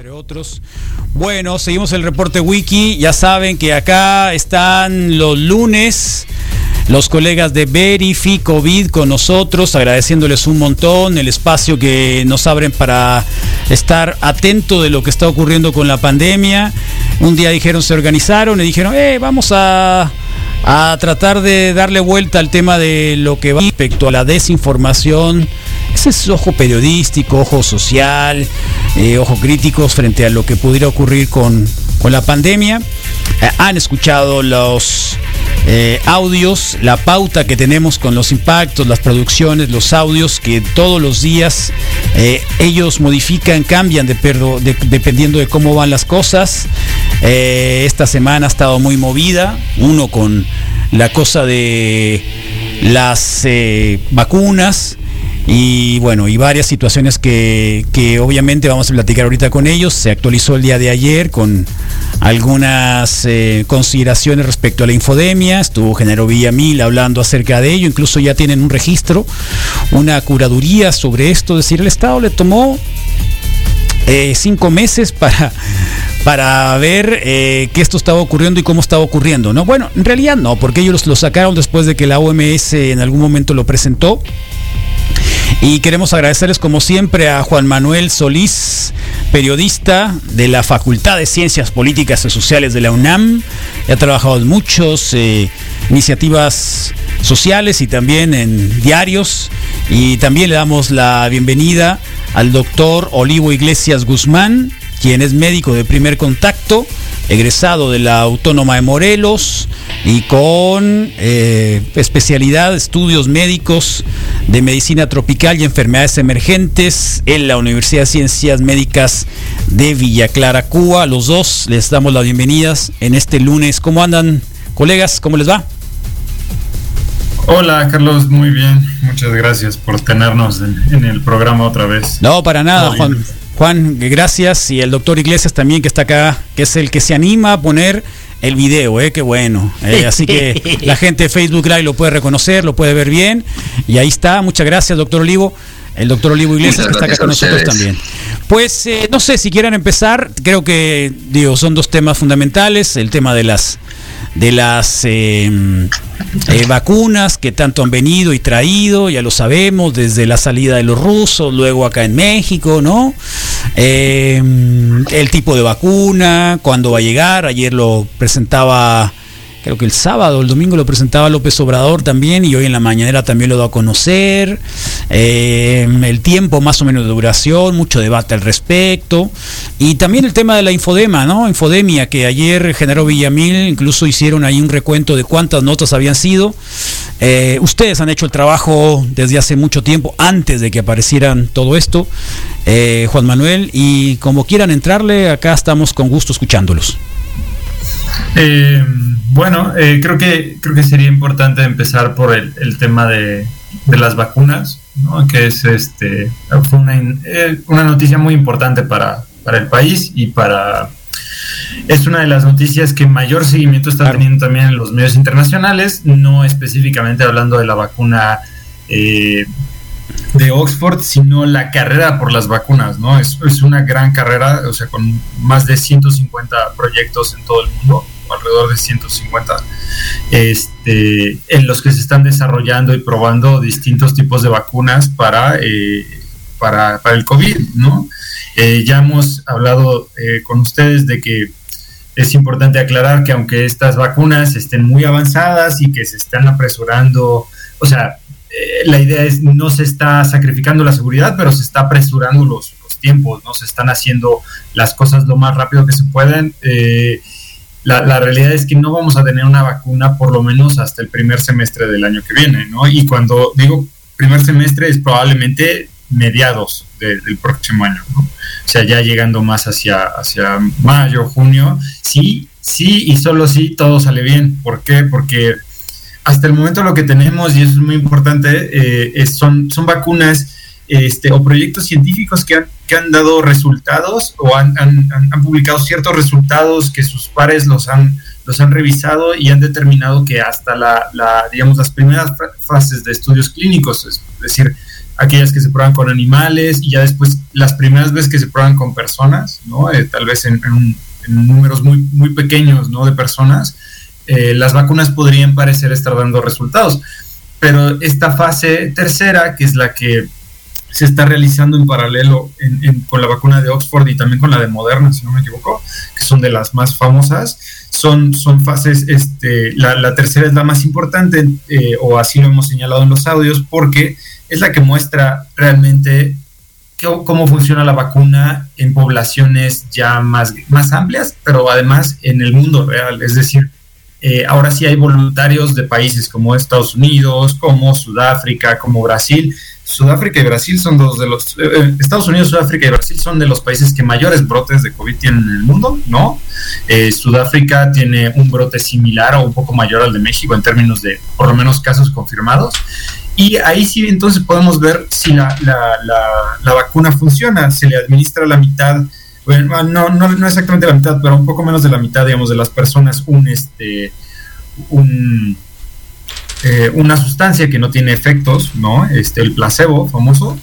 entre otros. Bueno, seguimos el reporte wiki. Ya saben que acá están los lunes los colegas de Verifi COVID con nosotros, agradeciéndoles un montón el espacio que nos abren para estar atento de lo que está ocurriendo con la pandemia. Un día dijeron, se organizaron y dijeron, eh, vamos a a tratar de darle vuelta al tema de lo que va respecto a la desinformación. Ese es ojo periodístico, ojo social, eh, ojo críticos frente a lo que pudiera ocurrir con, con la pandemia. Eh, han escuchado los eh, audios, la pauta que tenemos con los impactos, las producciones, los audios que todos los días ellos modifican, cambian de, dependiendo de cómo van las cosas. esta semana ha estado muy movida, uno con la cosa de las vacunas, y bueno, y varias situaciones que, obviamente vamos a platicar ahorita con ellos. Se actualizó el día de ayer con algunas eh, consideraciones respecto a la infodemia. Estuvo Genaro Villamil hablando acerca de ello. Incluso ya tienen un registro, una curaduría sobre esto. Es decir, el Estado le tomó eh, cinco meses para, para ver eh, qué esto estaba ocurriendo y cómo estaba ocurriendo. ¿no? Bueno, en realidad no, porque ellos lo sacaron después de que la OMS en algún momento lo presentó. Y queremos agradecerles como siempre a Juan Manuel Solís, periodista de la Facultad de Ciencias Políticas y Sociales de la UNAM. Ha trabajado en muchas eh, iniciativas sociales y también en diarios. Y también le damos la bienvenida al doctor Olivo Iglesias Guzmán, quien es médico de primer contacto, egresado de la Autónoma de Morelos y con eh, especialidad estudios médicos de medicina tropical y enfermedades emergentes en la Universidad de Ciencias Médicas de Villa Clara, Cuba. Los dos les damos las bienvenidas en este lunes. ¿Cómo andan, colegas? ¿Cómo les va? Hola Carlos, muy bien. Muchas gracias por tenernos en, el programa otra vez. No, para nada, Juan. Juan, gracias. Y el doctor Iglesias también que está acá, que es el que se anima a poner el video, ¿eh? Qué bueno. Eh, así que la gente de Facebook Live lo puede reconocer, lo puede ver bien. Y ahí está. Muchas gracias, doctor Olivo. El doctor Olivo Iglesias que está acá con nosotros también. Pues eh, no sé si quieran empezar. Creo que, digo, son dos temas fundamentales. El tema de las de las em, eh, vacunas que tanto han venido y traído, ya lo sabemos, desde la salida de los rusos, luego acá en México, ¿no? Em, el tipo de vacuna, cuándo va a llegar, ayer lo presentaba creo que el sábado, el domingo lo presentaba López Obrador también y hoy en la mañanera también lo da a conocer. Eh, el tiempo más o menos de duración, mucho debate al respecto. Y también el tema de la infodema, ¿no? Infodemia, que ayer generó Villamil, incluso hicieron ahí un recuento de cuántas notas habían sido. Eh, ustedes han hecho el trabajo desde hace mucho tiempo, antes de que aparecieran todo esto, eh, Juan Manuel, y como quieran entrarle, acá estamos con gusto escuchándolos. Eh, bueno, eh, creo, que, creo que sería importante empezar por el, tema de, las vacunas, que es este, fue una, eh, una noticia muy importante para, el país y para... Es una de las noticias que mayor seguimiento está teniendo también en los medios internacionales, no específicamente hablando de la vacuna de Oxford, sino la carrera por las vacunas, ¿no? Es, es, una gran carrera, o sea, con más de 150 proyectos en todo el mundo alrededor de 150, este, en los que se están desarrollando y probando distintos tipos de vacunas para, eh, para, el COVID, ¿no? Eh, ya hemos hablado eh, con ustedes de que es importante aclarar que aunque estas vacunas estén muy avanzadas y que se están apresurando, o sea, la idea es no se está sacrificando la seguridad, pero se está apresurando los, los tiempos, no se están haciendo las cosas lo más rápido que se pueden. Eh, la, realidad es que no vamos a tener una vacuna por lo menos hasta el primer semestre del año que viene, ¿no? Y cuando digo primer semestre es probablemente mediados del próximo año. O sea, ya llegando más hacia, hacia mayo, junio, sí, sí y solo sí todo sale bien. ¿Por qué? Porque hasta el momento lo que tenemos, y eso es muy importante, eh, son, son vacunas este, o proyectos científicos que han, que han dado resultados o han, han, han, publicado ciertos resultados que sus pares los han, los han revisado y han determinado que hasta la, la digamos, las primeras fases de estudios clínicos, es decir, aquellas que se prueban con animales y ya después las primeras veces que se prueban con personas, ¿no? Eh, tal vez en, números muy, muy pequeños ¿no? de personas, eh, las vacunas podrían parecer estar dando resultados. Pero esta fase tercera, que es la que se está realizando en paralelo con la vacuna de Oxford y también con la de Moderna, si no me equivoco, que son de las más famosas, son, son fases, este, la, tercera es la más importante, eh, o así lo hemos señalado en los audios, porque es la que muestra realmente cómo funciona la vacuna en poblaciones ya más, más amplias, pero además en el mundo real. Es decir, eh, ahora sí hay voluntarios de países como Estados Unidos, como Sudáfrica, como Brasil. Sudáfrica y Brasil son dos de los... Eh, eh, Estados Unidos, Sudáfrica y Brasil son de los países que mayores brotes de COVID tienen en el mundo, ¿no? Sudáfrica tiene un brote similar o un poco mayor al de México en términos de, por lo menos, casos confirmados. Y ahí sí entonces podemos ver si la, la, vacuna funciona, se le administra la mitad, bueno, no, no, no, exactamente la mitad, pero un poco menos de la mitad, digamos, de las personas un, este, un, eh, una sustancia que no tiene efectos, ¿no? Este, el placebo famoso,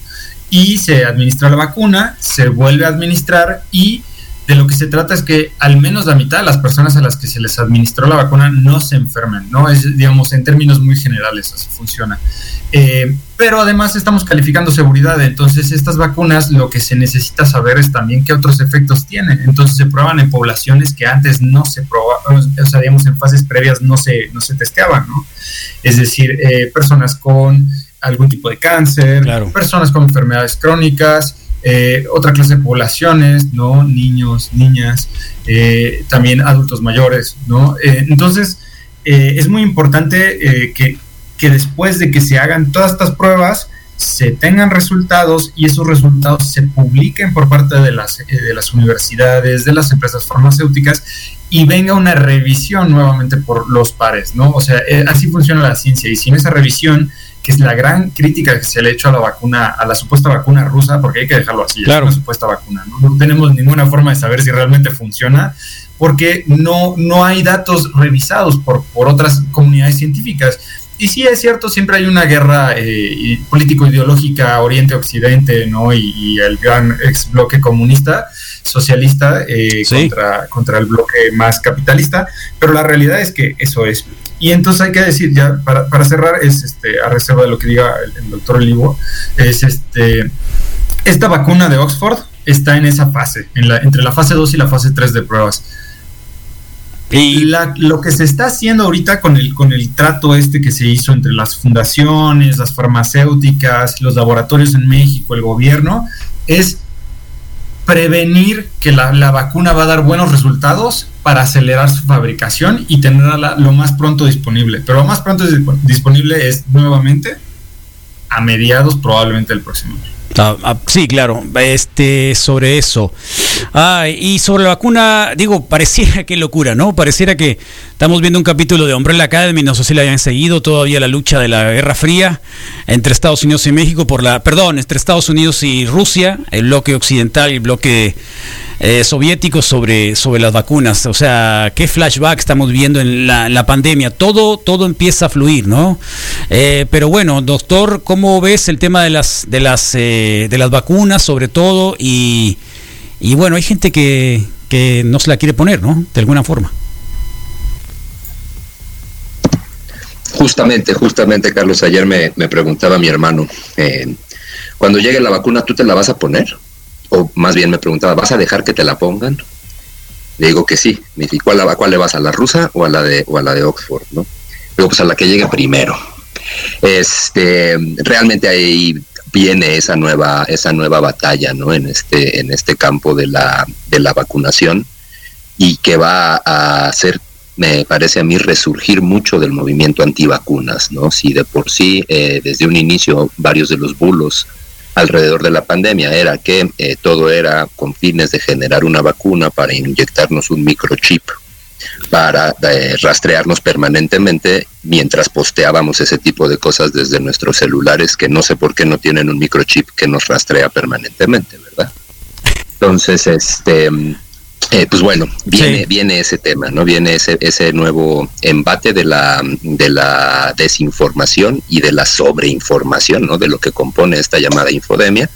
y se administra la vacuna, se vuelve a administrar y de lo que se trata es que al menos la mitad de las personas a las que se les administró la vacuna no se enfermen, ¿no? Es, digamos, en términos muy generales, así funciona. Eh, pero además estamos calificando seguridad, entonces estas vacunas lo que se necesita saber es también qué otros efectos tienen. Entonces se prueban en poblaciones que antes no se probaban, o sea, digamos, en fases previas no se, no se testeaban, ¿no? Es decir, eh, personas con algún tipo de cáncer, personas con enfermedades crónicas, eh, otra clase de poblaciones, ¿no? Niños, niñas, eh, también adultos mayores, ¿no? Eh, entonces, es muy importante que, que, después de que se hagan todas estas pruebas, se tengan resultados y esos resultados se publiquen por parte de las, de las universidades, de las empresas farmacéuticas y venga una revisión nuevamente por los pares, ¿no? O sea, así funciona la ciencia y sin esa revisión que es la gran crítica que se le ha hecho a la vacuna, a la supuesta vacuna rusa, porque hay que dejarlo así, es una supuesta vacuna, ¿no? no tenemos ninguna forma de saber si realmente funciona, porque no, no hay datos revisados por, por otras comunidades científicas. Y sí es cierto, siempre hay una guerra eh, político-ideológica Oriente-Occidente, ¿no? Y, el gran ex bloque comunista, socialista, eh, contra, contra el bloque más capitalista, pero la realidad es que eso es. Y entonces hay que decir, ya para, para cerrar, es este, a reserva de lo que diga el, doctor Olivo, es este, esta vacuna de Oxford está en esa fase, en la, entre la fase 2 y la fase 3 de pruebas. Y la, lo que se está haciendo ahorita con el, con el trato este que se hizo entre las fundaciones, las farmacéuticas, los laboratorios en México, el gobierno, es prevenir que la, la, vacuna va a dar buenos resultados para acelerar su fabricación y tenerla lo más pronto disponible. Pero lo más pronto disponible es nuevamente a mediados probablemente del próximo año. Ah, ah, sí, claro, este, sobre eso. Ah, y sobre la vacuna, digo, pareciera que locura, ¿no? Pareciera que estamos viendo un capítulo de Umbrella Academy, no sé si la hayan seguido, todavía la lucha de la Guerra Fría entre Estados Unidos y México por la, perdón, entre Estados Unidos y Rusia, el bloque occidental y el bloque eh, soviéticos sobre, sobre las vacunas. O sea, qué flashback estamos viendo en la, pandemia. Todo, todo empieza a fluir, ¿no? Eh, pero bueno, doctor, ¿cómo ves el tema de las, de las, eh, de las vacunas, sobre todo? Y, y bueno, hay gente que, que no se la quiere poner, ¿no? De alguna forma. Justamente, justamente, Carlos, ayer me, me preguntaba mi hermano, cuando llegue la vacuna, ¿tú te la vas a poner? o más bien me preguntaba, ¿vas a dejar que te la pongan? Le digo que sí. Me ¿cuál, ¿a cuál le vas? ¿A la rusa o a la de, o a la de Oxford? ¿no? Digo, pues a la que llegue primero. Este, realmente ahí viene esa nueva, esa nueva batalla, ¿no? En este, en este campo de la, de la vacunación y que va a hacer, me parece a mí, resurgir mucho del movimiento antivacunas, ¿no? Si de por sí, eh, desde un inicio, varios de los bulos alrededor de la pandemia era que eh, todo era con fines de generar una vacuna para inyectarnos un microchip para eh, rastrearnos permanentemente mientras posteábamos ese tipo de cosas desde nuestros celulares que no sé por qué no tienen un microchip que nos rastrea permanentemente, ¿verdad? Entonces, este Eh, pues bueno, viene, viene ese tema, ¿no? Viene ese, ese nuevo embate de la, de la desinformación y de la sobreinformación, ¿no? De lo que compone esta llamada infodemia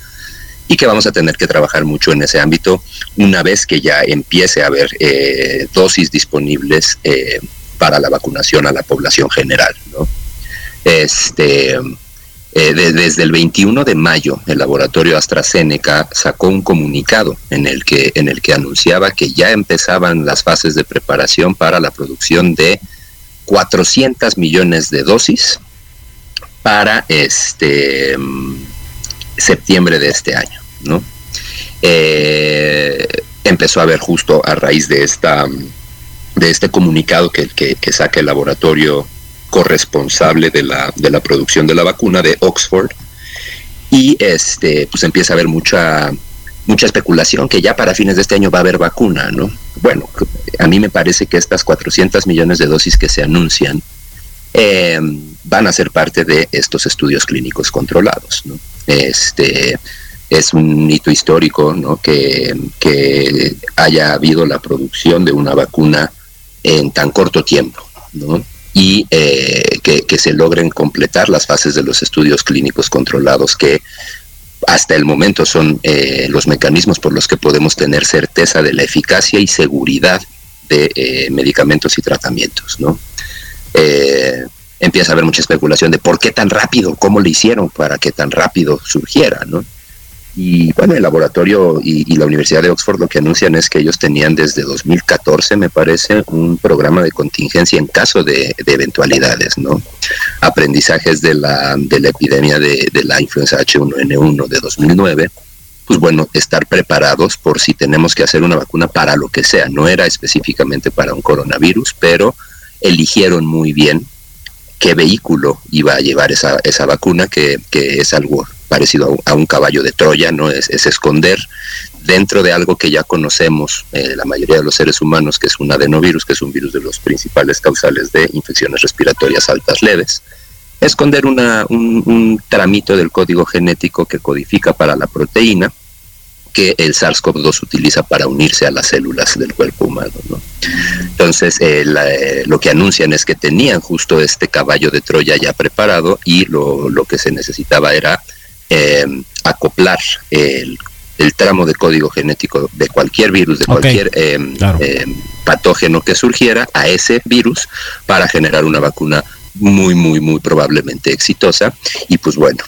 y que vamos a tener que trabajar mucho en ese ámbito una vez que ya empiece a haber eh, dosis disponibles eh, para la vacunación a la población general, ¿no? Este, eh, desde el 21 de mayo, el laboratorio AstraZeneca sacó un comunicado en el que en el que anunciaba que ya empezaban las fases de preparación para la producción de 400 millones de dosis para este septiembre de este año, ¿no? Eh, empezó a ver justo a raíz de esta de este comunicado que, que, que saca el laboratorio corresponsable de la, de la producción de la vacuna de Oxford y este pues empieza a haber mucha mucha especulación que ya para fines de este año va a haber vacuna, ¿no? Bueno, a mí me parece que estas 400 millones de dosis que se anuncian eh, van a ser parte de estos estudios clínicos controlados. Este es un hito histórico, ¿no? Que, que haya habido la producción de una vacuna en tan corto tiempo, ¿no? y eh, que, se logren completar las fases de los estudios clínicos controlados que hasta el momento son eh, los mecanismos por los que podemos tener certeza de la eficacia y seguridad de eh, medicamentos y tratamientos, ¿no? empieza a haber mucha especulación de por qué tan rápido, cómo le hicieron para que tan rápido surgiera, ¿no? Y bueno, el laboratorio y, la Universidad de Oxford lo que anuncian es que ellos tenían desde 2014, me parece, un programa de contingencia en caso de, eventualidades, ¿no? Aprendizajes de la, de la epidemia de, de la influenza H1N1 de 2009 pues bueno, estar preparados por si tenemos que hacer una vacuna para lo que sea. No era específicamente para un coronavirus, pero eligieron muy bien qué vehículo iba a llevar esa, esa vacuna, que, que es algo parecido a un, caballo de Troya, ¿no? Es, esconder dentro de algo que ya conocemos eh, la mayoría de los seres humanos, que es un adenovirus, que es un virus de los principales causales de infecciones respiratorias altas leves, esconder un, un tramito del código genético que codifica para la proteína que el SARS-CoV-2 utiliza para unirse a las células del cuerpo humano. ¿no? Entonces, eh, eh, lo que anuncian es que tenían justo este caballo de Troya ya preparado y lo, lo que se necesitaba era eh, acoplar el, tramo de código genético de cualquier virus, de cualquier eh, eh, patógeno que surgiera a ese virus para generar una vacuna muy, muy, muy probablemente exitosa. Y pues bueno,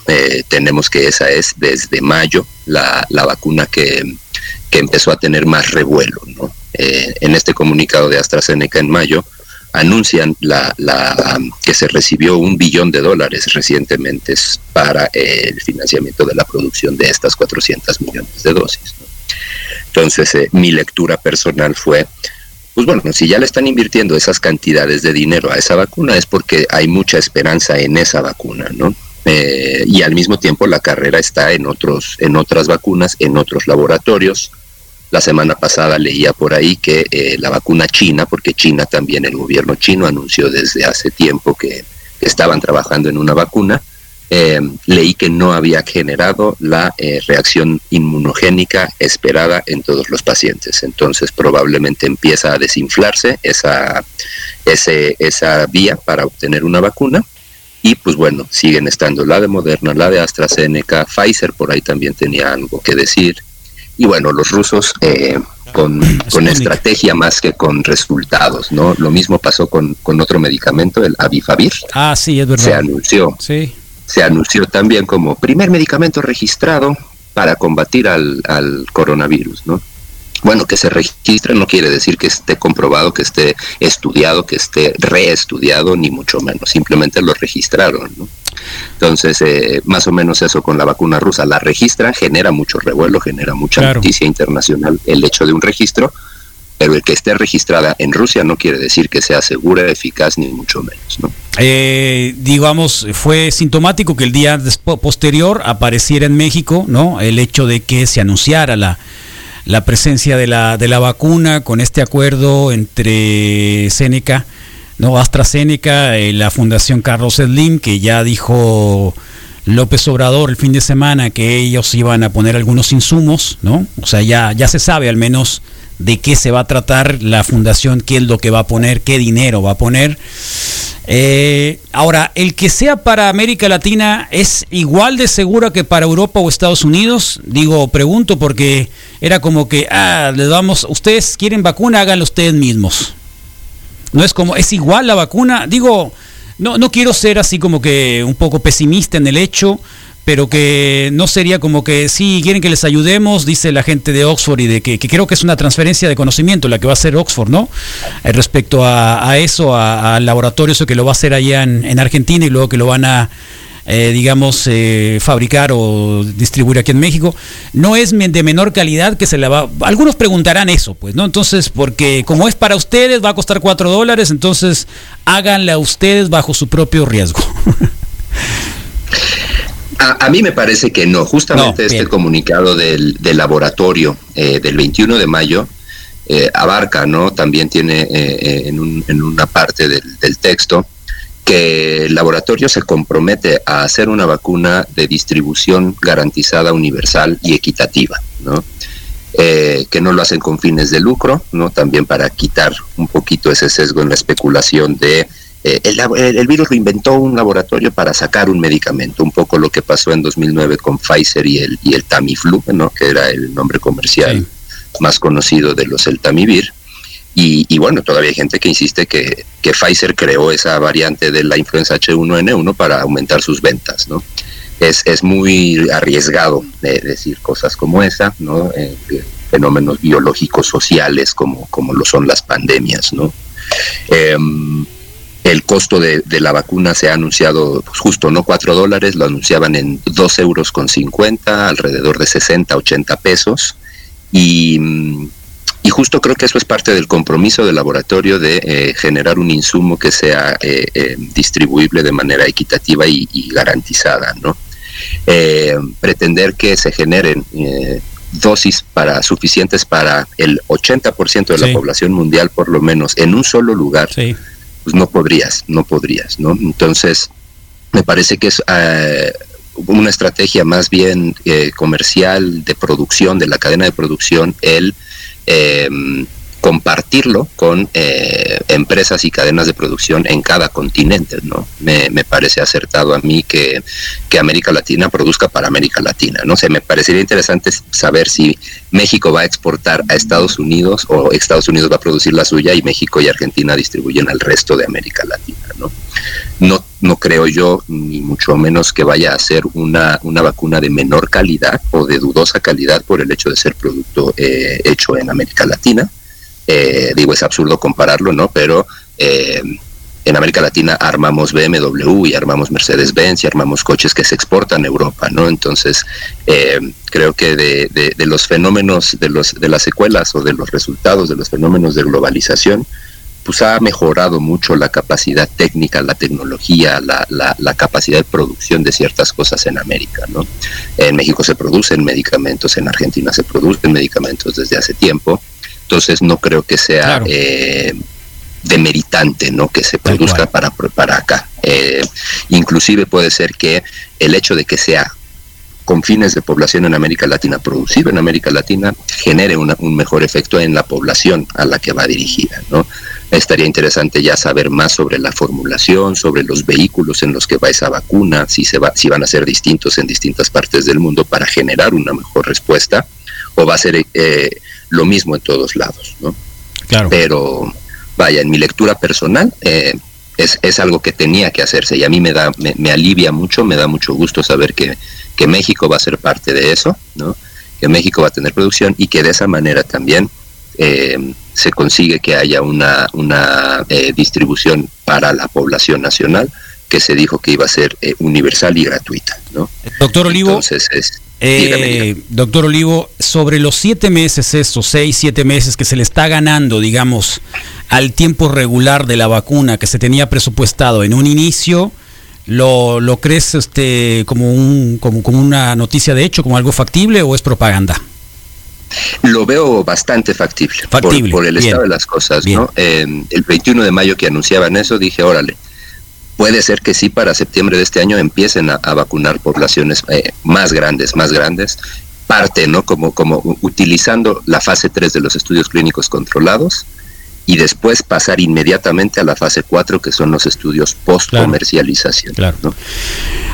tenemos que esa es desde mayo la, la vacuna que, que, empezó a tener más revuelo. ¿no? en este comunicado de AstraZeneca en mayo, anuncian la, la, que se recibió un billón de dólares recientemente para el financiamiento de la producción de estas 400 millones de dosis. Entonces, eh, mi lectura personal fue, pues bueno, si ya le están invirtiendo esas cantidades de dinero a esa vacuna es porque hay mucha esperanza en esa vacuna, ¿no? Eh, y al mismo tiempo la carrera está en otros, en otras vacunas, en otros laboratorios, la semana pasada leía por ahí que eh, la vacuna china, porque China también, el gobierno chino anunció desde hace tiempo que estaban trabajando en una vacuna, eh, leí que no había generado la eh, reacción inmunogénica esperada en todos los pacientes. Entonces probablemente empieza a desinflarse esa, ese, esa vía para obtener una vacuna. Y pues bueno, siguen estando la de Moderna, la de AstraZeneca, Pfizer por ahí también tenía algo que decir, y bueno, los rusos eh, con, con estrategia más que con resultados, ¿no? Lo mismo pasó con, con otro medicamento, el Avifavir. Ah, sí, es verdad. Se anunció. Sí. Se anunció también como primer medicamento registrado para combatir al, al coronavirus, ¿no? Bueno, que se registre no quiere decir que esté comprobado, que esté estudiado, que esté reestudiado, ni mucho menos. Simplemente lo registraron. ¿no? Entonces, eh, más o menos eso con la vacuna rusa. La registran, genera mucho revuelo, genera mucha noticia internacional el hecho de un registro, pero el que esté registrada en Rusia no quiere decir que sea segura, eficaz, ni mucho menos. ¿no? Eh, digamos, fue sintomático que el día posterior apareciera en México, ¿no? El hecho de que se anunciara la la presencia de la, de la vacuna con este acuerdo entre Seneca, no AstraZeneca, y la Fundación Carlos Slim, que ya dijo López Obrador el fin de semana que ellos iban a poner algunos insumos, ¿no? O sea, ya, ya se sabe al menos de qué se va a tratar la fundación, qué es lo que va a poner, qué dinero va a poner. Eh, ahora, el que sea para América Latina es igual de segura que para Europa o Estados Unidos. Digo, pregunto porque era como que, ah, les vamos, ustedes quieren vacuna, háganlo ustedes mismos. No es como, es igual la vacuna. Digo, no, no quiero ser así como que un poco pesimista en el hecho, pero que no sería como que sí quieren que les ayudemos, dice la gente de Oxford y de que, creo que es una transferencia de conocimiento la que va a hacer Oxford, ¿no? Eh, respecto a, eso, al laboratorio, eso que lo va a hacer allá en, Argentina y luego que lo van a, eh, digamos, eh, fabricar o distribuir aquí en México, no es de menor calidad que se la va... Algunos preguntarán eso, pues, ¿no? Entonces, porque como es para ustedes, va a costar 4 dólares, entonces háganla ustedes bajo su propio riesgo. A, mí me parece que no. Justamente este comunicado del, laboratorio eh, del 21 de mayo eh, abarca, ¿no? También tiene eh, en, una parte del, texto que el laboratorio se compromete a hacer una vacuna de distribución garantizada, universal y equitativa, ¿no? que no lo hacen con fines de lucro, ¿no? También para quitar un poquito ese sesgo en la especulación de eh, el, virus lo inventó un laboratorio para sacar un medicamento, un poco lo que pasó en 2009 con Pfizer y el, y el Tamiflu, ¿no? que era el nombre comercial más conocido de los el Tamivir. Y, bueno, todavía hay gente que insiste que, que, Pfizer creó esa variante de la influenza H1N1 para aumentar sus ventas, ¿no? Es, es muy arriesgado decir cosas como esa, ¿no? Eh, fenómenos biológicos sociales como, como lo son las pandemias, ¿no? Em, el costo de, la vacuna se ha anunciado pues, justo, ¿no? 4 dólares, lo anunciaban en 2 euros con 50, alrededor de 60, 80 pesos. Y, y justo creo que eso es parte del compromiso del laboratorio de eh, generar un insumo que sea eh, eh, distribuible de manera equitativa y, garantizada, ¿no? pretender que se generen dosis para suficientes para el 80% de la población mundial, por lo menos, en un solo lugar. Sí pues no podrías, no podrías, ¿no? Entonces, me parece que es eh, una estrategia más bien eh, comercial de producción, de la cadena de producción, el eh, compartirlo con eh, empresas y cadenas de producción en cada continente, ¿no? Me, parece acertado a mí que, que, América Latina produzca para América Latina, ¿no? sé, me parecería interesante saber si México va a exportar a Estados Unidos o Estados Unidos va a producir la suya y México y Argentina distribuyen al resto de América Latina, ¿no? No, no creo yo, ni mucho menos que vaya a ser una, una vacuna de menor calidad o de dudosa calidad por el hecho de ser producto eh, hecho en América Latina eh, digo, es absurdo compararlo, ¿no? Pero eh, en América Latina armamos BMW y armamos Mercedes-Benz y armamos coches que se exportan a Europa, ¿no? Entonces, eh, creo que de, de, los fenómenos, de, los, de las secuelas o de los resultados de los fenómenos de globalización, pues ha mejorado mucho la capacidad técnica, la tecnología, la, la, la, capacidad de producción de ciertas cosas en América, ¿no? En México se producen medicamentos, en Argentina se producen medicamentos desde hace tiempo, entonces no creo que sea eh, demeritante no que se produzca para, para acá. Eh, inclusive puede ser que el hecho de que sea con fines de población en América Latina, producido en América Latina, genere un mejor efecto en la población a la que va dirigida, ¿no? Estaría interesante ya saber más sobre la formulación, sobre los vehículos en los que va esa vacuna, si se va, si van a ser distintos en distintas partes del mundo para generar una mejor respuesta, o va a ser eh, lo mismo en todos lados, ¿no? Claro. Pero vaya, en mi lectura personal eh, es, es, algo que tenía que hacerse y a mí me da, me, alivia mucho, me da mucho gusto saber que, que, México va a ser parte de eso, ¿no? Que México va a tener producción y que de esa manera también eh, se consigue que haya una, una eh, distribución para la población nacional que se dijo que iba a ser universal y gratuita, ¿no? Doctor Olivo. Entonces es, eh, doctor Olivo, sobre los siete meses, estos seis, siete meses que se le está ganando, digamos, al tiempo regular de la vacuna que se tenía presupuestado en un inicio, ¿lo, lo crees este, como, un, como, como una noticia de hecho, como algo factible o es propaganda? Lo veo bastante factible, factible por, el estado de las cosas. ¿no? el 21 de mayo que anunciaban eso, dije, órale, puede ser que sí para septiembre de este año empiecen a, vacunar poblaciones eh, más grandes, más grandes, parte, ¿no? Como, como utilizando la fase 3 de los estudios clínicos controlados y después pasar inmediatamente a la fase 4, que son los estudios post-comercialización. Claro.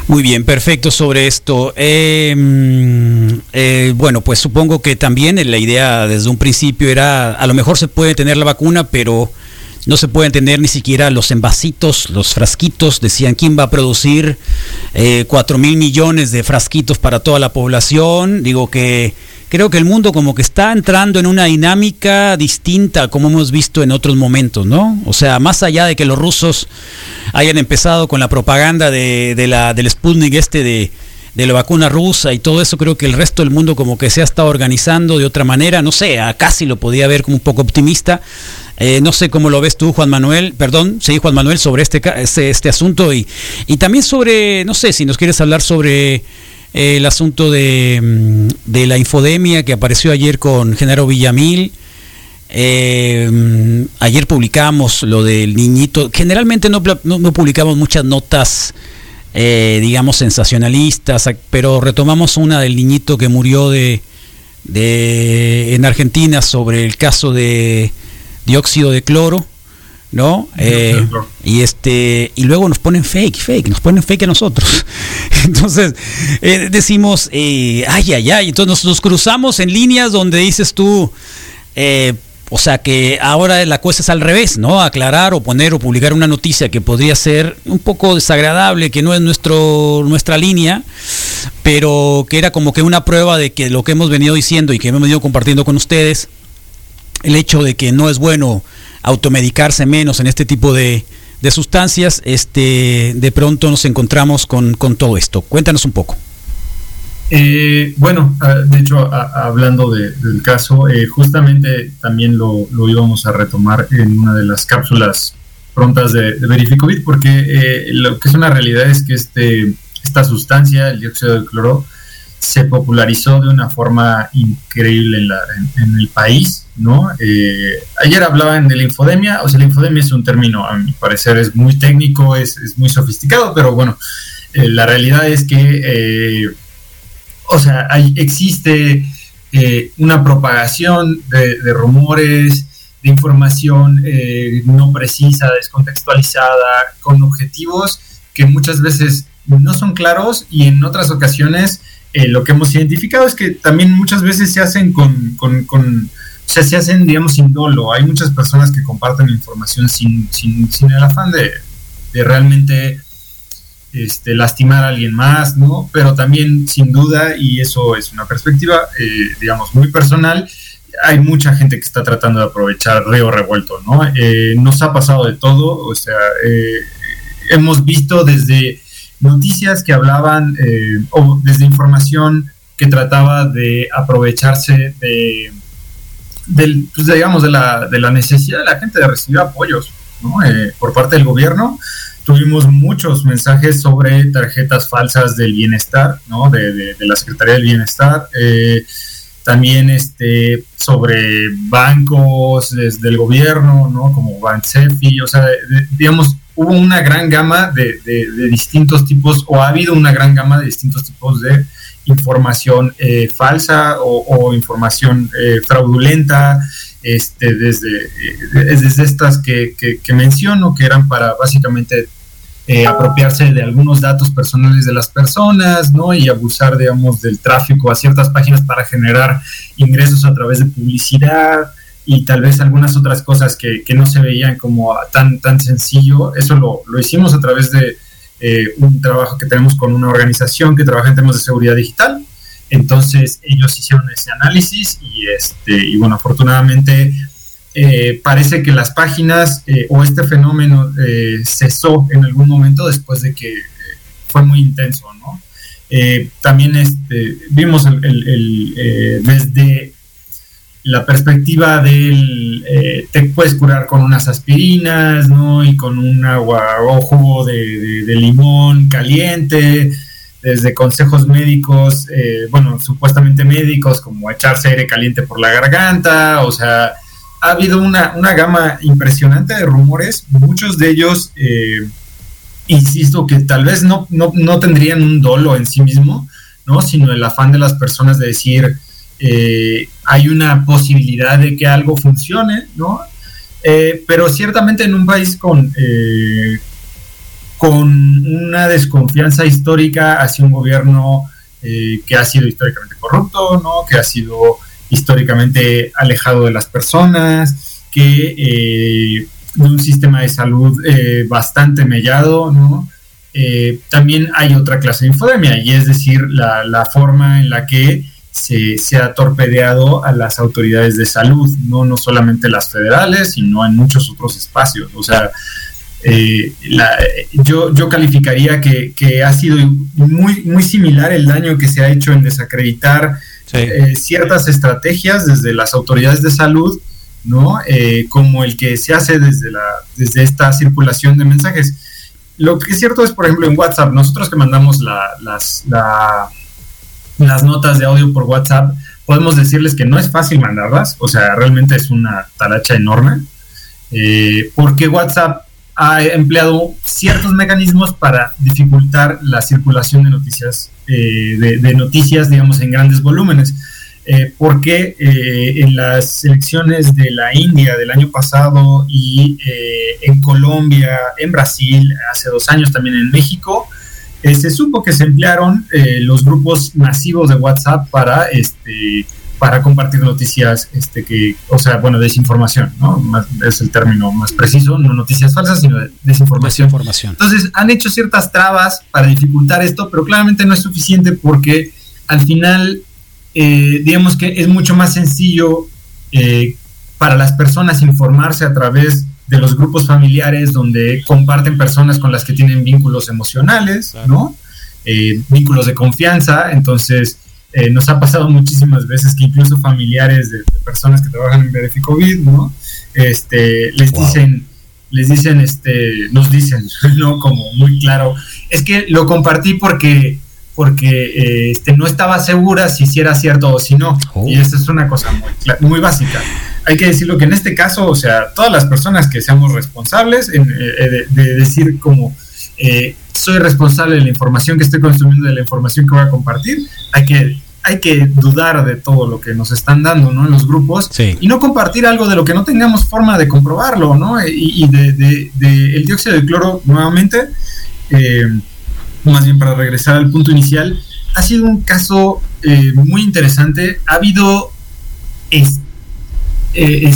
Muy bien, perfecto sobre esto. Em, eh, bueno, pues supongo que también la idea desde un principio era, a lo mejor se puede tener la vacuna, pero no se pueden tener ni siquiera los envasitos, los frasquitos. Decían, ¿quién va a producir eh, 4 mil millones de frasquitos para toda la población? Digo que creo que el mundo como que está entrando en una dinámica distinta como hemos visto en otros momentos, ¿no? O sea, más allá de que los rusos hayan empezado con la propaganda de, la, del Sputnik este de, de la vacuna rusa y todo eso, creo que el resto del mundo como que se ha estado organizando de otra manera, no sé, casi lo podía ver como un poco optimista. Eh, no sé cómo lo ves tú, Juan Manuel, perdón, sí, Juan Manuel, sobre este, este, este asunto y, y también sobre, no sé, si nos quieres hablar sobre el asunto de, mm, de, la infodemia que apareció ayer con Genaro Villamil. Eh, ayer publicamos lo del niñito. Generalmente no, no, publicamos muchas notas, eh, digamos, sensacionalistas, pero retomamos una del niñito que murió de, de, en Argentina sobre el caso de dióxido de cloro. ¿no? Eh, y este y luego nos ponen fake, fake, nos ponen fake a nosotros. Entonces eh, decimos, eh, ay, ay, ay, entonces nos, cruzamos en líneas donde dices tú, o sea que ahora la cosa es al revés, ¿no? Aclarar o poner o publicar una noticia que podría ser un poco desagradable, que no es nuestro nuestra línea, pero que era como que una prueba de que lo que hemos venido diciendo y que hemos venido compartiendo con ustedes, el hecho de que no es bueno automedicarse menos en este tipo de, sustancias, este, de pronto nos encontramos con, todo esto. Cuéntanos un poco. Eh, bueno, ah, de hecho, hablando del caso, eh, justamente también lo, íbamos a retomar en una de las cápsulas prontas de, de Verificovit, porque eh, lo que es una realidad es que este, esta sustancia, el dióxido de cloro, se popularizó de una forma increíble en, el país, ¿no? Eh, ayer hablaban de la infodemia, o sea, la infodemia es un término, a mi parecer, es muy técnico, es, muy sofisticado, pero bueno, eh, la realidad es que, eh, o sea, existe una propagación de, rumores, de información no precisa, descontextualizada, con objetivos que muchas veces no son claros y en otras ocasiones eh, lo que hemos identificado es que también muchas veces se hacen con, con, o sea, se hacen, digamos, sin dolo. Hay muchas personas que comparten información sin, sin, el afán de, de, realmente este, lastimar a alguien más, ¿no? Pero también, sin duda, y eso es una perspectiva, eh, digamos, muy personal, hay mucha gente que está tratando de aprovechar río revuelto, ¿no? Eh, nos ha pasado de todo, o sea, hemos visto desde noticias que hablaban eh, o desde información que trataba de aprovecharse de, pues, digamos, de la, de la necesidad de la gente de recibir apoyos eh, por parte del gobierno. Tuvimos muchos mensajes sobre tarjetas falsas del bienestar, ¿no? de, de, la Secretaría del Bienestar. Eh, también este, sobre bancos desde el gobierno, ¿no? como Bansefi, o sea, digamos, hubo una gran gama de, distintos tipos, o ha habido una gran gama de distintos tipos de información eh, falsa o, información eh, fraudulenta, este, desde, eh, desde estas que, que, menciono, que eran para básicamente apropiarse de algunos datos personales de las personas, ¿no? Y abusar, digamos, del tráfico a ciertas páginas para generar ingresos a través de publicidad, y tal vez algunas otras cosas que, no se veían como tan, tan sencillo. Eso lo, lo hicimos a través de eh, un trabajo que tenemos con una organización que trabaja en temas de seguridad digital. Entonces ellos hicieron ese análisis y, este, y bueno, afortunadamente eh, parece que las páginas eh, o este fenómeno cesó en algún momento después de que fue muy intenso, ¿no? también este, vimos el, desde la perspectiva del eh, te puedes curar con unas aspirinas, ¿no? Y con un agua o jugo de, limón caliente, desde consejos médicos, eh, bueno, supuestamente médicos, como echarse aire caliente por la garganta, o sea, ha habido una, gama impresionante de rumores, muchos de ellos, eh, insisto, que tal vez no, no, no tendrían un dolo en sí mismo, ¿no? Sino el afán de las personas de decir, eh, hay una posibilidad de que algo funcione, ¿no? Eh, pero ciertamente en un país con, eh, con una desconfianza histórica hacia un gobierno que ha sido históricamente corrupto, ¿no? Que ha sido históricamente alejado de las personas, que un sistema de salud bastante mellado, ¿no? también hay otra clase de infodemia, y es decir, la, la forma en la que se, ha torpedeado a las autoridades de salud, no, no solamente las federales, sino en muchos otros espacios. O sea, eh, yo, yo calificaría que, ha sido muy, muy similar el daño que se ha hecho en desacreditar eh, ciertas estrategias desde las autoridades de salud, ¿no? Eh, como el que se hace desde, la, desde esta circulación de mensajes. Lo que es cierto es, por ejemplo, en WhatsApp, nosotros que mandamos la, las, la, las notas de audio por WhatsApp, podemos decirles que no es fácil mandarlas, o sea, realmente es una talacha enorme, eh, porque WhatsApp ha empleado ciertos mecanismos para dificultar la circulación de noticias, eh, de, noticias, digamos, en grandes volúmenes. Eh, porque en las elecciones de la India del año pasado y en Colombia, en Brasil, hace dos años también en México, eh, se supo que se emplearon eh, los grupos masivos de WhatsApp para este para compartir noticias este que o sea bueno desinformación no es el término más preciso no noticias falsas sino desinformación. desinformación entonces han hecho ciertas trabas para dificultar esto pero claramente no es suficiente porque al final eh, digamos que es mucho más sencillo para las personas informarse a través de los grupos familiares donde comparten personas con las que tienen vínculos emocionales, ¿no? Eh, vínculos de confianza, entonces eh, nos ha pasado muchísimas veces que incluso familiares de, personas que trabajan en Verificovid, ¿no? Este, les dicen, les dicen, este, nos dicen, ¿no? Como muy claro, es que lo compartí porque porque eh, este, no estaba segura si, si era cierto o si no. Oh. Y esa es una cosa muy, muy básica hay que decirlo que en este caso, o sea, todas las personas que seamos responsables eh, eh, de, decir como eh, soy responsable de la información que estoy consumiendo, de la información que voy a compartir, hay que hay que dudar de todo lo que nos están dando ¿no? en los grupos y no compartir algo de lo que no tengamos forma de comprobarlo, ¿no? Y, de, el dióxido de cloro, nuevamente, más bien para regresar al punto inicial, ha sido un caso muy interesante. Ha habido eh,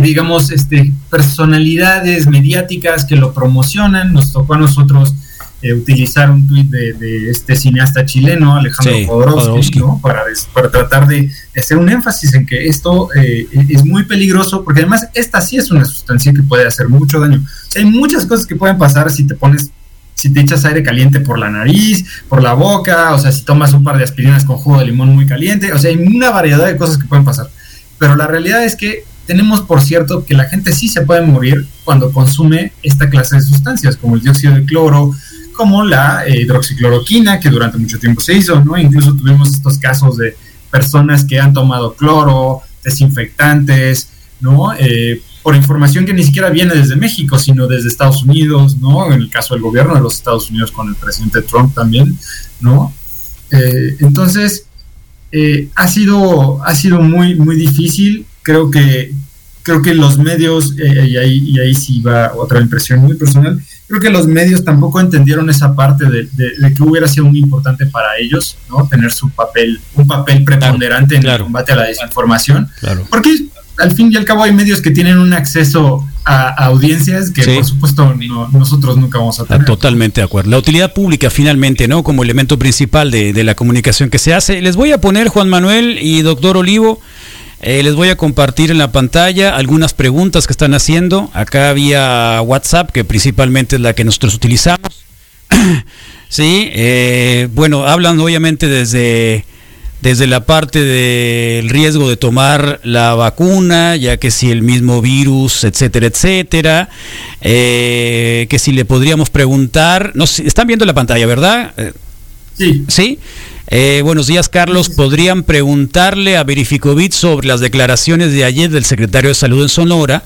digamos, este, personalidades mediáticas que lo promocionan. Nos tocó a nosotros eh, utilizar un tuit de, este cineasta chileno, Alejandro Jodorowsky, para, para, tratar de, hacer un énfasis en que esto eh, es muy peligroso, porque además esta sí es una sustancia que puede hacer mucho daño. hay muchas cosas que pueden pasar si te pones si te echas aire caliente por la nariz, por la boca, o sea, si tomas un par de aspirinas con jugo de limón muy caliente, o sea, hay una variedad de cosas que pueden pasar. Pero la realidad es que tenemos por cierto que la gente sí se puede morir cuando consume esta clase de sustancias, como el dióxido de cloro, como la eh, hidroxicloroquina, que durante mucho tiempo se hizo, ¿no? Incluso tuvimos estos casos de personas que han tomado cloro, desinfectantes, ¿no? Eh, por información que ni siquiera viene desde México, sino desde Estados Unidos, ¿no? En el caso del gobierno de los Estados Unidos con el presidente Trump también, ¿no? Eh, entonces, eh, ha, sido, ha sido muy, muy difícil. Creo que, creo que los medios, eh, y, ahí, y ahí sí va otra impresión muy personal, creo que los medios tampoco entendieron esa parte de, que hubiera sido muy importante para ellos, ¿no? Tener su papel, un papel preponderante en el combate a la desinformación. Porque al fin y al cabo hay medios que tienen un acceso a, audiencias que por supuesto nosotros nunca vamos a tener. Totalmente de acuerdo. La utilidad pública finalmente, ¿no? Como elemento principal de, la comunicación que se hace. Les voy a poner, Juan Manuel y doctor Olivo, eh, les voy a compartir en la pantalla algunas preguntas que están haciendo. Acá había WhatsApp, que principalmente es la que nosotros utilizamos. sí, eh, bueno, hablan obviamente desde desde la parte del riesgo de tomar la vacuna, ya que si el mismo virus, etcétera, etcétera, eh, que si le podríamos preguntar, no están viendo la pantalla, ¿verdad? Eh, sí. Sí. Eh, buenos días, Carlos. ¿Podrían preguntarle a Verificovit sobre las declaraciones de ayer del secretario de Salud en Sonora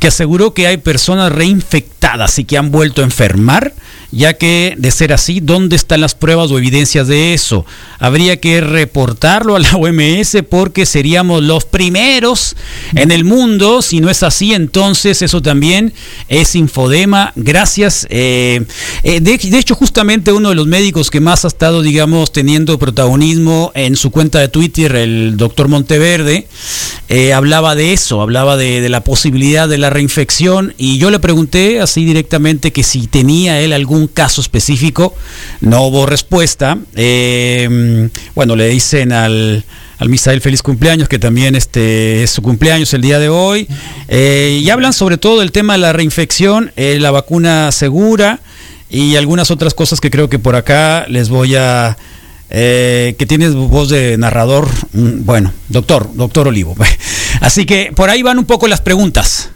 que aseguró que hay personas reinfectadas y que han vuelto a enfermar ya que de ser así, ¿dónde están las pruebas o evidencias de eso? Habría que reportarlo a la OMS porque seríamos los primeros en el mundo. Si no es así, entonces eso también es infodema. Gracias. Eh, eh, de, hecho, justamente uno de los médicos que más ha estado, digamos, teniendo protagonismo en su cuenta de Twitter, el doctor Monteverde, eh, hablaba de eso, hablaba de, la posibilidad de la reinfección y yo le pregunté así directamente que si tenía él algún caso específico, no hubo respuesta. Eh, bueno, le dicen al, al Misael feliz cumpleaños, que también este, es su cumpleaños el día de hoy. Eh, y hablan sobre todo del tema de la reinfección, eh, la vacuna segura y algunas otras cosas que creo que por acá les voy a... que tienes voz de narrador, mm, bueno, doctor, doctor Olivo. Así que por ahí van un poco las preguntas.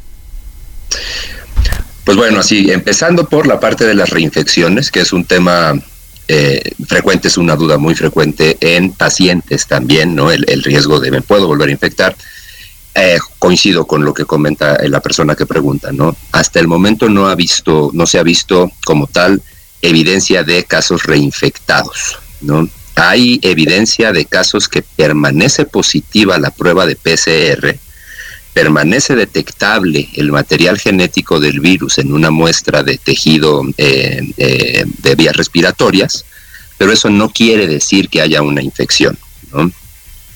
Pues bueno, así, empezando por la parte de las reinfecciones, que es un tema eh, frecuente, es una duda muy frecuente en pacientes también, ¿no? El, riesgo de me puedo volver a infectar. Eh, coincido con lo que comenta la persona que pregunta, ¿no? Hasta el momento no ha visto, no se ha visto como tal evidencia de casos reinfectados, ¿no? Hay evidencia de casos que permanece positiva la prueba de PCR, permanece detectable el material genético del virus en una muestra de tejido eh, eh, de vías respiratorias, pero eso no quiere decir que haya una infección.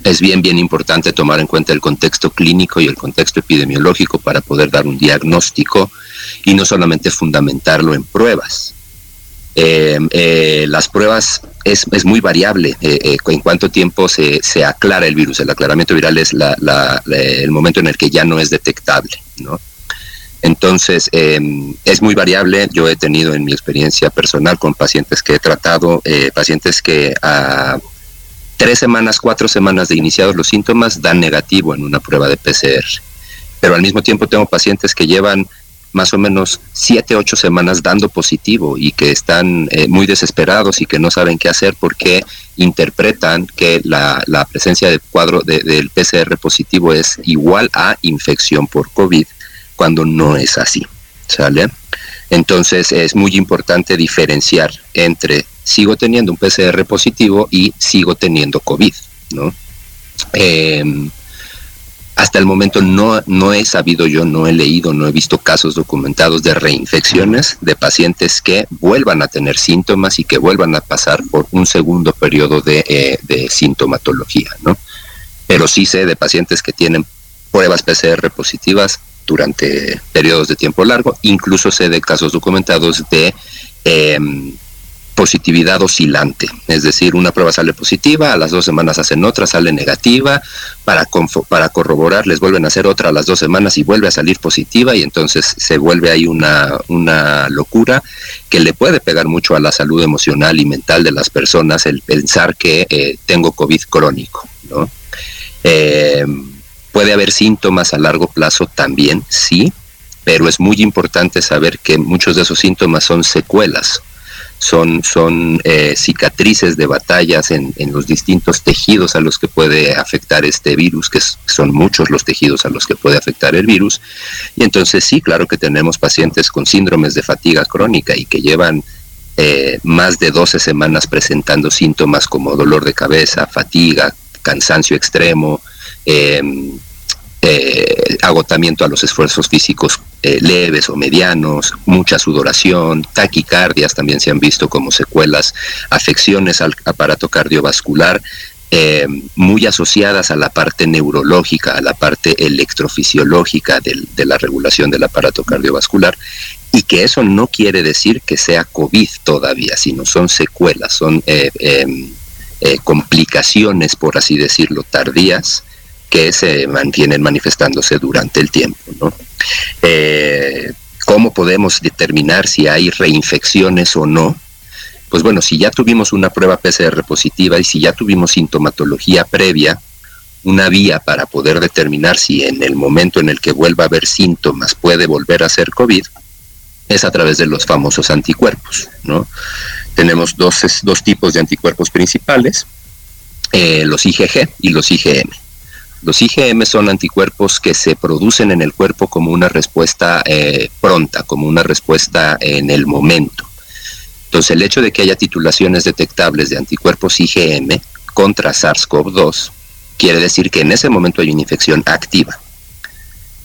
Es bien, bien importante tomar en cuenta el contexto clínico y el contexto epidemiológico para poder dar un diagnóstico y no solamente fundamentarlo en pruebas. Eh, eh, las pruebas es, es muy variable eh, en cuánto tiempo se, se, aclara el virus. El aclaramiento viral es la, el momento en el que ya no es detectable, ¿no? Entonces, es muy variable. Yo he tenido en mi experiencia personal con pacientes que he tratado, pacientes que a tres semanas, cuatro semanas de iniciados los síntomas dan negativo en una prueba de PCR. Pero al mismo tiempo tengo pacientes que llevan más o menos siete, ocho semanas dando positivo y que están eh, muy desesperados y que no saben qué hacer porque interpretan que la, la presencia del cuadro del PCR positivo es igual a infección por COVID cuando no es así. ¿Sale? Entonces es muy importante diferenciar entre sigo teniendo un PCR positivo y sigo teniendo COVID, ¿no? Eh, hasta el momento no, no he sabido yo, no he leído, no he visto casos documentados de reinfecciones de pacientes que vuelvan a tener síntomas y que vuelvan a pasar por un segundo periodo de, eh, de sintomatología, ¿no? Pero sí sé de pacientes que tienen pruebas PCR positivas durante periodos de tiempo largo, incluso sé de casos documentados de eh, positividad oscilante, es decir, una prueba sale positiva, a las dos semanas hacen otra, sale negativa, para, para corroborar les vuelven a hacer otra a las dos semanas y vuelve a salir positiva y entonces se vuelve ahí una, una locura que le puede pegar mucho a la salud emocional y mental de las personas el pensar que eh, tengo COVID crónico, ¿no? Eh, puede haber síntomas a largo plazo también, sí, pero es muy importante saber que muchos de esos síntomas son secuelas son, son eh, cicatrices de batallas en, en, los distintos tejidos a los que puede afectar este virus, que son muchos los tejidos a los que puede afectar el virus. Y entonces sí, claro que tenemos pacientes con síndromes de fatiga crónica y que llevan eh, más de 12 semanas presentando síntomas como dolor de cabeza, fatiga, cansancio extremo, eh, eh, agotamiento a los esfuerzos físicos eh, leves o medianos, mucha sudoración, taquicardias también se han visto como secuelas, afecciones al aparato cardiovascular, eh, muy asociadas a la parte neurológica, a la parte electrofisiológica de la regulación del aparato cardiovascular, y que eso no quiere decir que sea COVID todavía, sino son secuelas, son em, complicaciones, por así decirlo, tardías, que se mantienen manifestándose durante el tiempo. ¿no? Eh, ¿Cómo podemos determinar si hay reinfecciones o no? Pues bueno, si ya tuvimos una prueba PCR positiva y si ya tuvimos sintomatología previa, una vía para poder determinar si en el momento en el que vuelva a haber síntomas puede volver a ser COVID es a través de los famosos anticuerpos, ¿no? Tenemos dos, dos tipos de anticuerpos principales, eh, los IgG y los IgM. Los IgM son anticuerpos que se producen en el cuerpo como una respuesta eh, pronta, como una respuesta en el momento. Entonces, el hecho de que haya titulaciones detectables de anticuerpos IgM contra SARS-CoV-2 quiere decir que en ese momento hay una infección activa.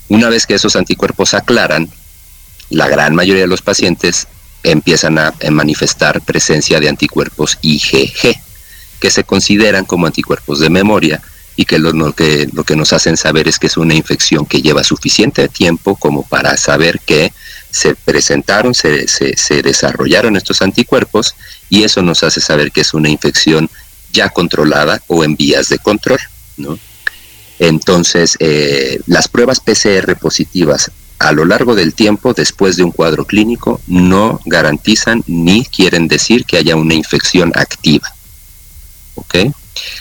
Una vez que esos anticuerpos aclaran, la gran mayoría de los pacientes empiezan a manifestar presencia de anticuerpos IgG, que se consideran como anticuerpos de memoria y que lo, que lo que nos hacen saber es que es una infección que lleva suficiente tiempo como para saber que se presentaron, se, se, desarrollaron estos anticuerpos y eso nos hace saber que es una infección ya controlada o en vías de control. ¿no? Entonces, eh, las pruebas PCR positivas a lo largo del tiempo, después de un cuadro clínico, no garantizan ni quieren decir que haya una infección activa. ¿Ok?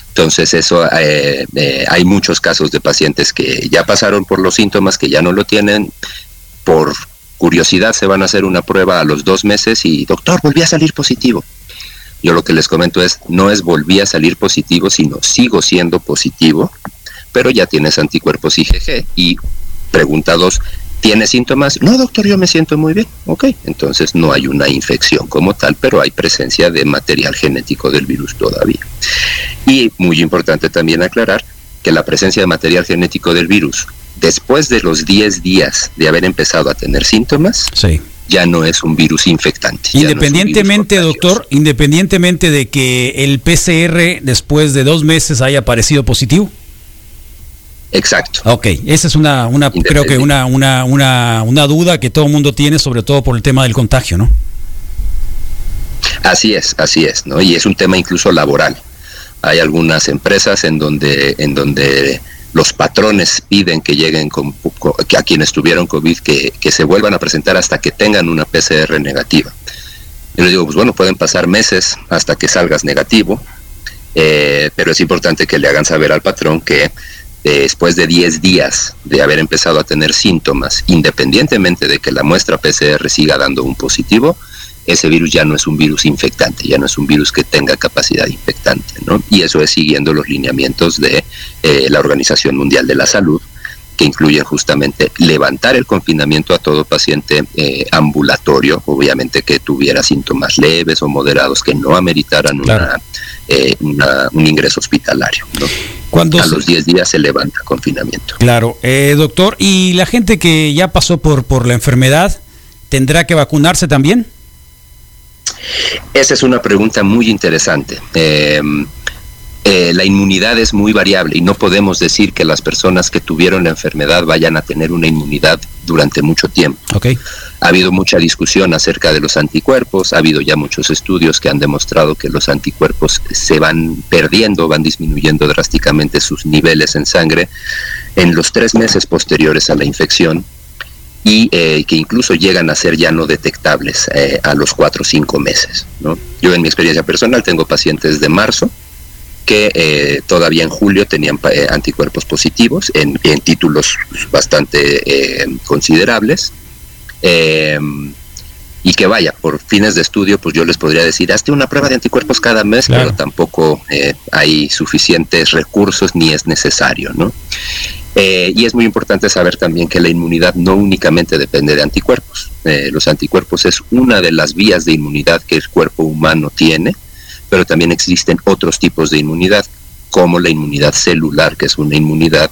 Entonces, eso eh, eh, hay muchos casos de pacientes que ya pasaron por los síntomas, que ya no lo tienen, por curiosidad se van a hacer una prueba a los dos meses y, doctor, volví a salir positivo. Yo lo que les comento es, no es volví a salir positivo, sino sigo siendo positivo, pero ya tienes anticuerpos IgG. Y pregunta dos, ¿Tiene síntomas? No, doctor, yo me siento muy bien. Ok, entonces no hay una infección como tal, pero hay presencia de material genético del virus todavía. Y muy importante también aclarar que la presencia de material genético del virus después de los 10 días de haber empezado a tener síntomas, ya no es un virus infectante. Independientemente, doctor, independientemente de que el PCR después de dos meses haya aparecido positivo. Exacto. Ok, esa es una, una creo que una, una, una, una duda que todo el mundo tiene, sobre todo por el tema del contagio, ¿no? Así es, así es, ¿no? Y es un tema incluso laboral. Hay algunas empresas en donde, en donde los patrones piden que lleguen con, que a quienes tuvieron COVID que, que, se vuelvan a presentar hasta que tengan una PCR negativa. Yo les digo, pues bueno, pueden pasar meses hasta que salgas negativo, eh, pero es importante que le hagan saber al patrón que después de 10 días de haber empezado a tener síntomas, independientemente de que la muestra PCR siga dando un positivo, ese virus ya no es un virus infectante, ya no es un virus que tenga capacidad infectante, ¿no? Y eso es siguiendo los lineamientos de eh, la Organización Mundial de la Salud, que incluyen justamente levantar el confinamiento a todo paciente eh, ambulatorio, obviamente que tuviera síntomas leves o moderados que no ameritaran eh, un ingreso hospitalario. ¿no? A los 10 días se levanta confinamiento. Claro, doctor, ¿y la gente que ya pasó por, por la enfermedad tendrá que vacunarse también? Esa es una pregunta muy interesante. Eh, eh, la inmunidad es muy variable y no podemos decir que las personas que tuvieron la enfermedad vayan a tener una inmunidad durante mucho tiempo. Ha habido mucha discusión acerca de los anticuerpos, ha habido ya muchos estudios que han demostrado que los anticuerpos se van perdiendo, van disminuyendo drásticamente sus niveles en sangre en los tres meses posteriores a la infección y eh, que incluso llegan a ser ya no detectables eh, a los cuatro o cinco meses. ¿no? Yo en mi experiencia personal tengo pacientes de marzo que eh, todavía en julio tenían anticuerpos positivos en, en títulos bastante considerables. y que vaya, por fines de estudio, pues yo les podría decir, hazte una prueba de anticuerpos cada mes, pero tampoco hay suficientes recursos ni es necesario, ¿no? Eh, y es muy importante saber también que la inmunidad no únicamente depende de anticuerpos. Eh, los anticuerpos es una de las vías de inmunidad que el cuerpo humano tiene, pero también existen otros tipos de inmunidad, como la inmunidad celular, que es una inmunidad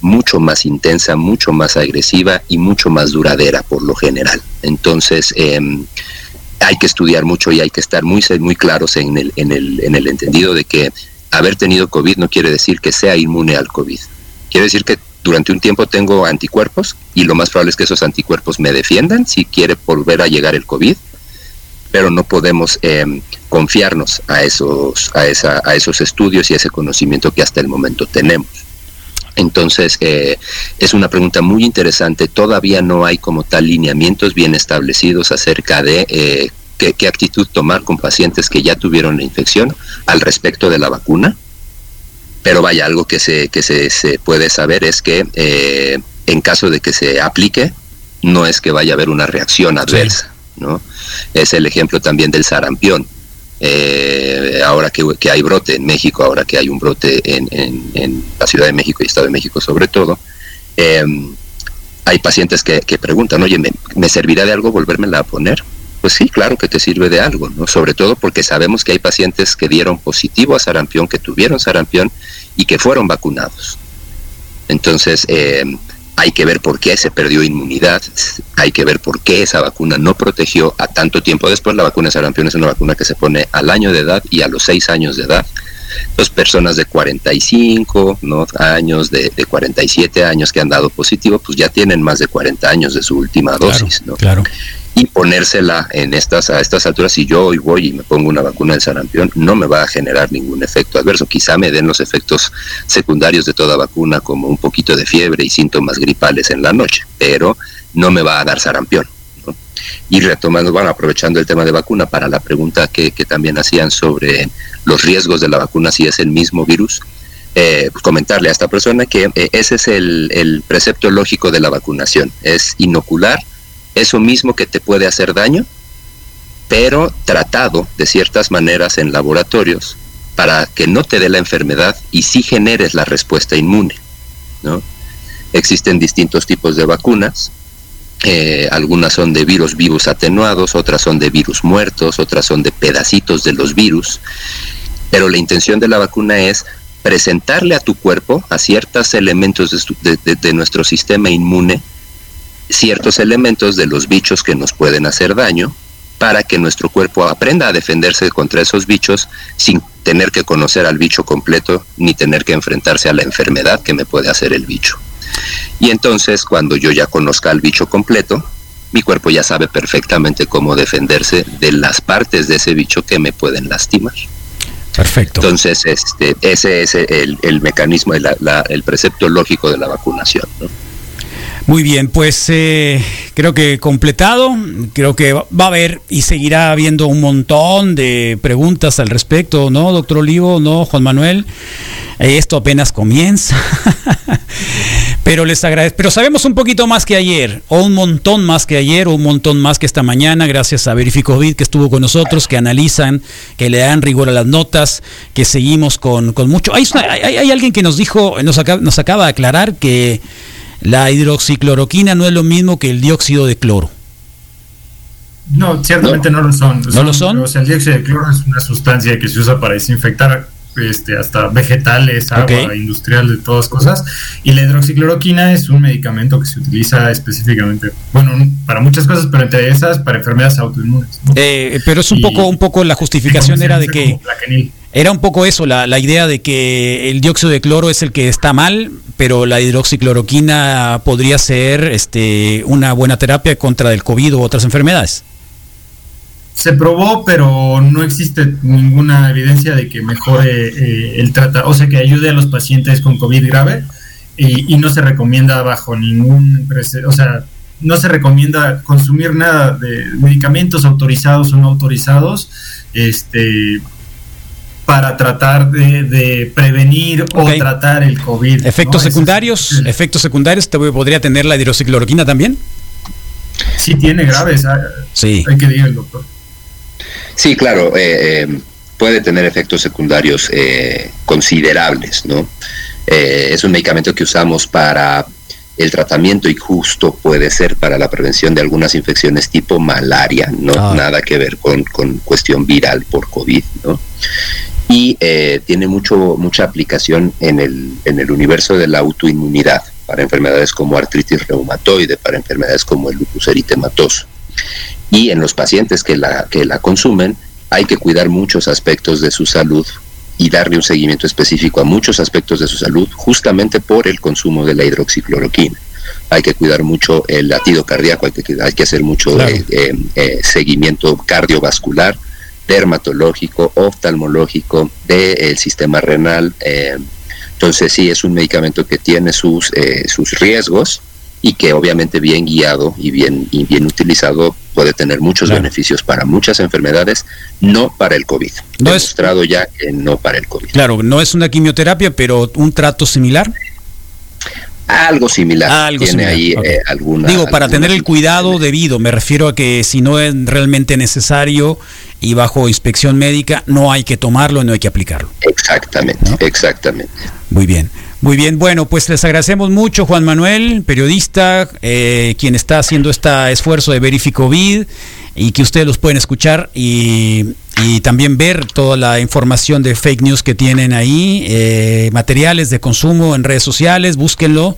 mucho más intensa, mucho más agresiva y mucho más duradera por lo general. Entonces, em, hay que estudiar mucho y hay que estar muy, muy claros en el, en, el, en el entendido de que haber tenido COVID no quiere decir que sea inmune al COVID. Quiere decir que durante un tiempo tengo anticuerpos y lo más probable es que esos anticuerpos me defiendan si quiere volver a llegar el COVID, pero no podemos em, confiarnos a esos, a, esa, a esos estudios y a ese conocimiento que hasta el momento tenemos. Entonces, eh, es una pregunta muy interesante. Todavía no hay como tal lineamientos bien establecidos acerca de eh, qué, actitud tomar con pacientes que ya tuvieron la infección al respecto de la vacuna. Pero vaya, algo que se, que se, puede saber es que eh, en caso de que se aplique, no es que vaya a haber una reacción adversa, Es el ejemplo también del sarampión. eh, ahora que, hay brote en México, ahora que hay un brote en, en, la Ciudad de México y Estado de México sobre todo, em, hay pacientes que, preguntan, oye, ¿me, servirá de algo volvérmela a poner? Pues sí, claro que te sirve de algo, ¿no? Sobre todo porque sabemos que hay pacientes que dieron positivo a sarampión, que tuvieron sarampión y que fueron vacunados. Entonces, eh, hay que ver por qué se perdió inmunidad, hay que ver por qué esa vacuna no protegió a tanto tiempo después. La vacuna de sarampión es una vacuna que se pone al año de edad y a los seis años de edad. Entonces, personas de 45 ¿no? años, de, de 47 años que han dado positivo, pues ya tienen más de 40 años de su última dosis. ¿no? Claro y ponérsela en estas a estas alturas si yo hoy voy y me pongo una vacuna de sarampión no me va a generar ningún efecto adverso. Quizá me den los efectos secundarios de toda vacuna como un poquito de fiebre y síntomas gripales en la noche pero no me va a dar sarampión y retomando bueno aprovechando el tema de vacuna para la pregunta que, también hacían sobre los riesgos de la vacuna si es el mismo virus eh, pues comentarle a esta persona que eh, ese es el, el precepto lógico de la vacunación es inocular eso mismo que te puede hacer daño, pero tratado de ciertas maneras en laboratorios para que no te dé la enfermedad y sí generes la respuesta inmune. ¿no? Existen distintos tipos de vacunas, eh, algunas son de virus vivos atenuados, otras son de virus muertos, otras son de pedacitos de los virus, pero la intención de la vacuna es presentarle a tu cuerpo, a ciertos elementos de nuestro sistema inmune, ciertos elementos de los bichos que nos pueden hacer daño para que nuestro cuerpo aprenda a defenderse contra esos bichos sin tener que conocer al bicho completo ni tener que enfrentarse a la enfermedad que me puede hacer el bicho. Y entonces cuando yo ya conozca al bicho completo, mi cuerpo ya sabe perfectamente cómo defenderse de las partes de ese bicho que me pueden lastimar. Perfecto. Entonces, este, ese es el, el mecanismo, el, el precepto lógico de la vacunación. ¿no? Muy bien, pues eh, creo que completado, creo que va a haber y seguirá habiendo un montón de preguntas al respecto, ¿no, doctor Olivo? ¿No, Juan Manuel? Eh, esto apenas comienza, pero les agradezco, pero sabemos un poquito más que ayer, o un montón más que ayer, o un montón más que esta mañana, gracias a Verificovid que estuvo con nosotros, que analizan, que le dan rigor a las notas, que seguimos con, con mucho. Hay, hay, hay, alguien que nos dijo, nos, nos acaba de aclarar que la hidroxicloroquina no es lo mismo que el dióxido de cloro. No, ciertamente no, lo son. ¿No lo son? O sea, el dióxido de cloro es una sustancia que se usa para desinfectar este, hasta vegetales, agua industrial, de todas cosas. Y la hidroxicloroquina es un medicamento que se utiliza específicamente, bueno, para muchas cosas, pero entre esas para enfermedades autoinmunes. Eh, pero es un poco, un poco la justificación era de que era un poco eso, la, la, idea de que el dióxido de cloro es el que está mal, pero la hidroxicloroquina podría ser este, una buena terapia contra el COVID u otras enfermedades. Se probó, pero no existe ninguna evidencia de que mejore eh, el tratamiento, o sea, que ayude a los pacientes con COVID grave y, y no se recomienda bajo ningún, o sea, no se recomienda consumir nada de medicamentos autorizados o no autorizados, este, para tratar de, prevenir o tratar el COVID. ¿Efectos secundarios? ¿Efectos secundarios? ¿Te podría tener la hidroxicloroquina también? Sí, tiene graves. Ah, sí. Hay que decir el doctor. Sí, claro. Eh, eh, puede tener efectos secundarios eh, considerables, ¿no? es un medicamento que usamos para el tratamiento y justo puede ser para la prevención de algunas infecciones tipo malaria, no ah. nada que ver con, con cuestión viral por COVID, ¿no? Y eh, tiene mucho, mucha aplicación en el, en el universo de la autoinmunidad para enfermedades como artritis reumatoide, para enfermedades como el lupus eritematoso. Y en los pacientes que la, que la consumen hay que cuidar muchos aspectos de su salud y darle un seguimiento específico a muchos aspectos de su salud justamente por el consumo de la hidroxicloroquina. Hay que cuidar mucho el latido cardíaco, hay que, hay que hacer mucho eh, eh, seguimiento cardiovascular, dermatológico, oftalmológico, del sistema renal. Eh, entonces sí, es un medicamento que tiene sus, eh, sus riesgos y que obviamente bien guiado y bien, y bien utilizado puede tener muchos beneficios para muchas enfermedades, no para el COVID. No Demostrado ya que no para el COVID. Claro, no es una quimioterapia, pero un trato similar. Algo similar. Algo Tiene similar, ahí eh, alguna. Digo, para alguna tener el cuidado debido, me refiero a que si no es realmente necesario y bajo inspección médica, no hay que tomarlo, no hay que aplicarlo. Exactamente, ¿No? exactamente. Muy bien. Muy bien, bueno, pues les agradecemos mucho Juan Manuel, periodista, eh, quien está haciendo este esfuerzo de Verificovid y que ustedes los pueden escuchar y, y también ver toda la información de fake news que tienen ahí, eh, materiales de consumo en redes sociales, búsquenlo,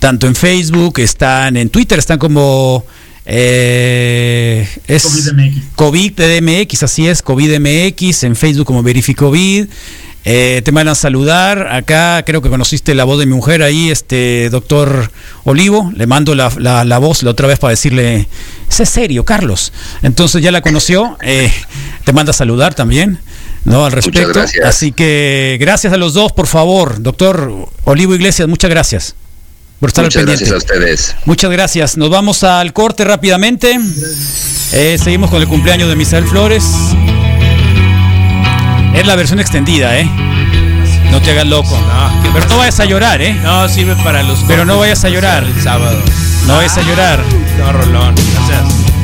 tanto en Facebook, están en Twitter, están como... Eh, es COVID-MX. COVID-MX, así es, COVID-MX, en Facebook como Verificovid. Eh, te mandan a saludar. Acá creo que conociste la voz de mi mujer ahí, este doctor Olivo. Le mando la, la- la voz la otra vez para decirle, sé serio, Carlos. Entonces ya la conoció. eh, te manda a saludar también. ¿no? Al respecto. gracias. Así que gracias a los dos, por favor. Doctor Olivo Iglesias, muchas gracias por estar Muchas al pendiente. gracias a ustedes. Muchas gracias. Nos vamos al corte rápidamente. Eh, seguimos con el cumpleaños de Misael Flores. Es la versión extendida, ¿eh? No te hagas loco. No, ¿qué Pero no vayas a llorar, ¿eh? No, sirve para los Pero no vayas a llorar. El sábado. No vayas a llorar. No, rolón. Gracias.